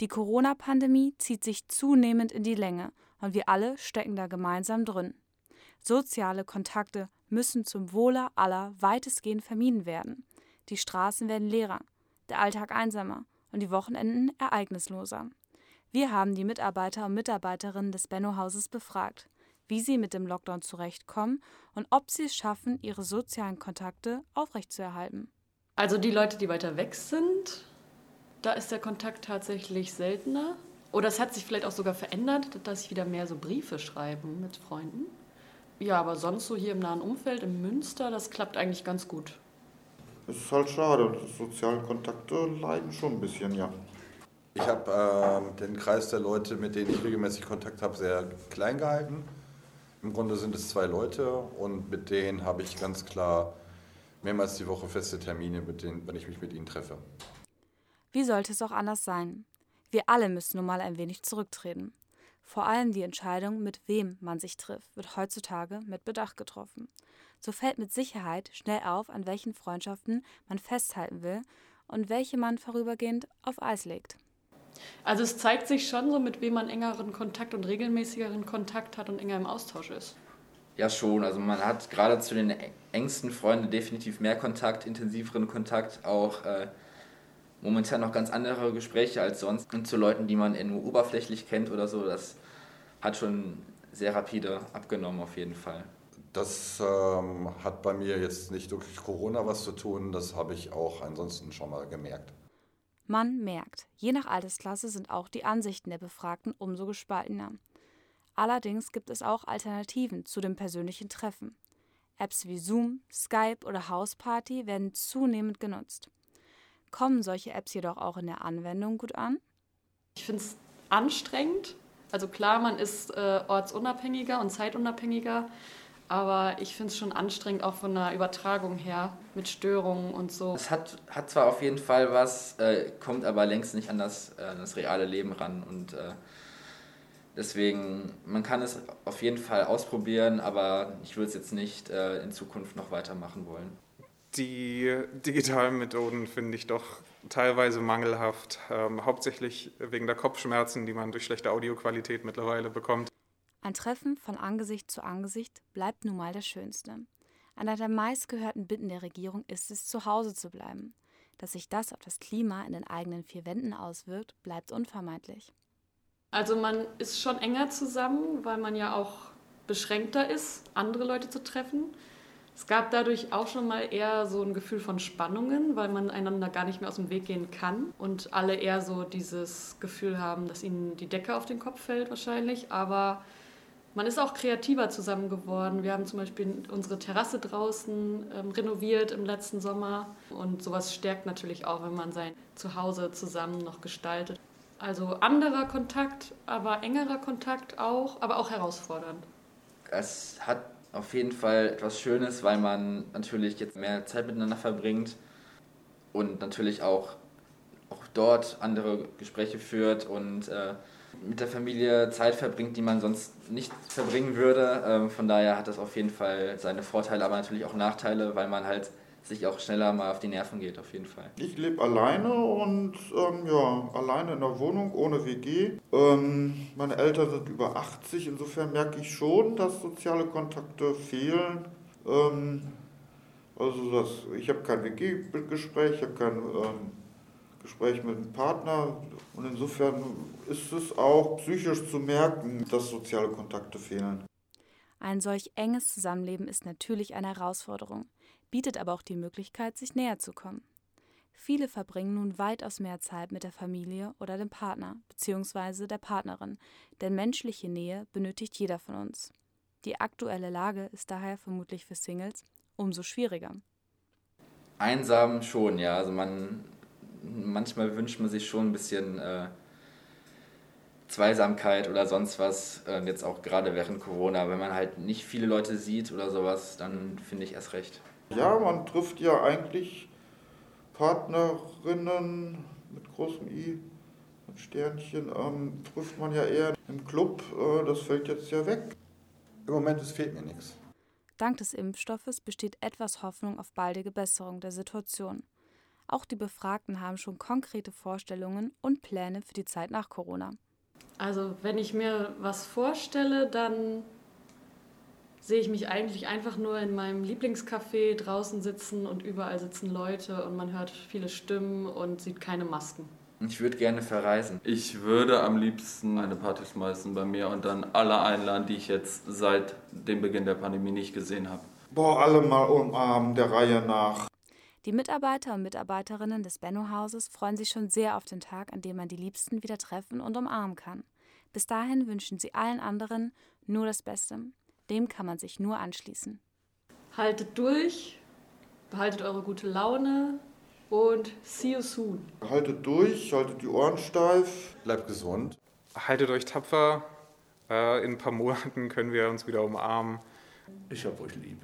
Die Corona-Pandemie zieht sich zunehmend in die Länge und wir alle stecken da gemeinsam drin. Soziale Kontakte müssen zum Wohle aller weitestgehend vermieden werden. Die Straßen werden leerer, der Alltag einsamer und die Wochenenden ereignisloser. Wir haben die Mitarbeiter und Mitarbeiterinnen des Benno-Hauses befragt, wie sie mit dem Lockdown zurechtkommen und ob sie es schaffen, ihre sozialen Kontakte aufrechtzuerhalten. Also die Leute, die weiter weg sind, da ist der Kontakt tatsächlich seltener. Oder es hat sich vielleicht auch sogar verändert, dass ich wieder mehr so Briefe schreiben mit Freunden. Ja, aber sonst so hier im nahen Umfeld, in Münster, das klappt eigentlich ganz gut. Es ist halt schade, die sozialen Kontakte leiden schon ein bisschen, ja. Ich habe äh, den Kreis der Leute, mit denen ich regelmäßig Kontakt habe, sehr klein gehalten. Im Grunde sind es zwei Leute und mit denen habe ich ganz klar mehrmals die Woche feste Termine, mit denen, wenn ich mich mit ihnen treffe. Wie sollte es auch anders sein? Wir alle müssen nun mal ein wenig zurücktreten. Vor allem die Entscheidung, mit wem man sich trifft, wird heutzutage mit Bedacht getroffen. So fällt mit Sicherheit schnell auf, an welchen Freundschaften man festhalten will und welche man vorübergehend auf Eis legt. Also es zeigt sich schon so, mit wem man engeren Kontakt und regelmäßigeren Kontakt hat und enger im Austausch ist. Ja, schon. Also man hat gerade zu den engsten Freunden definitiv mehr Kontakt, intensiveren Kontakt, auch äh, momentan noch ganz andere Gespräche als sonst. Und zu Leuten, die man nur oberflächlich kennt oder so, das hat schon sehr rapide abgenommen auf jeden Fall. Das ähm, hat bei mir jetzt nicht durch Corona was zu tun, das habe ich auch ansonsten schon mal gemerkt. Man merkt, je nach Altersklasse sind auch die Ansichten der Befragten umso gespaltener. Allerdings gibt es auch Alternativen zu dem persönlichen Treffen. Apps wie Zoom, Skype oder Houseparty werden zunehmend genutzt. Kommen solche Apps jedoch auch in der Anwendung gut an? Ich finde es anstrengend. Also klar, man ist äh, ortsunabhängiger und zeitunabhängiger, aber ich finde es schon anstrengend, auch von der Übertragung her, mit Störungen und so. Es hat, hat zwar auf jeden Fall was, äh, kommt aber längst nicht an das, äh, das reale Leben ran. Und äh, deswegen, man kann es auf jeden Fall ausprobieren, aber ich würde es jetzt nicht äh, in Zukunft noch weitermachen wollen. Die digitalen Methoden finde ich doch teilweise mangelhaft, ähm, hauptsächlich wegen der Kopfschmerzen, die man durch schlechte Audioqualität mittlerweile bekommt. Ein Treffen von Angesicht zu Angesicht bleibt nun mal das Schönste. Einer der meistgehörten Bitten der Regierung ist es, zu Hause zu bleiben. Dass sich das auf das Klima in den eigenen vier Wänden auswirkt, bleibt unvermeidlich. Also man ist schon enger zusammen, weil man ja auch beschränkter ist, andere Leute zu treffen. Es gab dadurch auch schon mal eher so ein Gefühl von Spannungen, weil man einander gar nicht mehr aus dem Weg gehen kann und alle eher so dieses Gefühl haben, dass ihnen die Decke auf den Kopf fällt wahrscheinlich. Aber man ist auch kreativer zusammen geworden. Wir haben zum Beispiel unsere Terrasse draußen ähm, renoviert im letzten Sommer. Und sowas stärkt natürlich auch, wenn man sein Zuhause zusammen noch gestaltet. Also anderer Kontakt, aber engerer Kontakt auch, aber auch herausfordernd. Es hat auf jeden Fall etwas Schönes, weil man natürlich jetzt mehr Zeit miteinander verbringt und natürlich auch, auch dort andere Gespräche führt und äh, mit der Familie Zeit verbringt, die man sonst nicht verbringen würde. Ähm, von daher hat das auf jeden Fall seine Vorteile, aber natürlich auch Nachteile, weil man halt sich auch schneller mal auf die Nerven geht, auf jeden Fall. Ich lebe alleine und ähm, ja, alleine in der Wohnung, ohne WG. Ähm, meine Eltern sind über 80, insofern merke ich schon, dass soziale Kontakte fehlen. Ähm, also das, ich habe kein WG-Gespräch, ich habe kein ähm, Gespräch mit einem Partner. Und insofern ist es auch psychisch zu merken, dass soziale Kontakte fehlen. Ein solch enges Zusammenleben ist natürlich eine Herausforderung, bietet aber auch die Möglichkeit, sich näher zu kommen. Viele verbringen nun weitaus mehr Zeit mit der Familie oder dem Partner bzw. der Partnerin, denn menschliche Nähe benötigt jeder von uns. Die aktuelle Lage ist daher vermutlich für Singles umso schwieriger. Einsam schon, ja. Also man manchmal wünscht man sich schon ein bisschen äh, Zweisamkeit oder sonst was. Äh, jetzt auch gerade während Corona, wenn man halt nicht viele Leute sieht oder sowas, dann finde ich erst recht. Ja, man trifft ja eigentlich Partnerinnen mit großem I, mit Sternchen, ähm, trifft man ja eher im Club. Äh, das fällt jetzt ja weg. Im Moment es fehlt mir nichts. Dank des Impfstoffes besteht etwas Hoffnung auf baldige Besserung der Situation. Auch die Befragten haben schon konkrete Vorstellungen und Pläne für die Zeit nach Corona. Also wenn ich mir was vorstelle, dann sehe ich mich eigentlich einfach nur in meinem Lieblingscafé draußen sitzen und überall sitzen Leute und man hört viele Stimmen und sieht keine Masken. Ich würde gerne verreisen. Ich würde am liebsten eine Party schmeißen bei mir und dann alle einladen, die ich jetzt seit dem Beginn der Pandemie nicht gesehen habe. Boah, alle mal umarmen, der Reihe nach. Die Mitarbeiter und Mitarbeiterinnen des Benno-Hauses freuen sich schon sehr auf den Tag, an dem man die Liebsten wieder treffen und umarmen kann. Bis dahin wünschen sie allen anderen nur das Beste. Dem kann man sich nur anschließen. Haltet durch, behaltet eure gute Laune und see you soon. Haltet durch, haltet die Ohren steif. Bleibt gesund. Haltet euch tapfer. Äh, in ein paar Monaten können wir uns wieder umarmen. Ich hab euch lieb.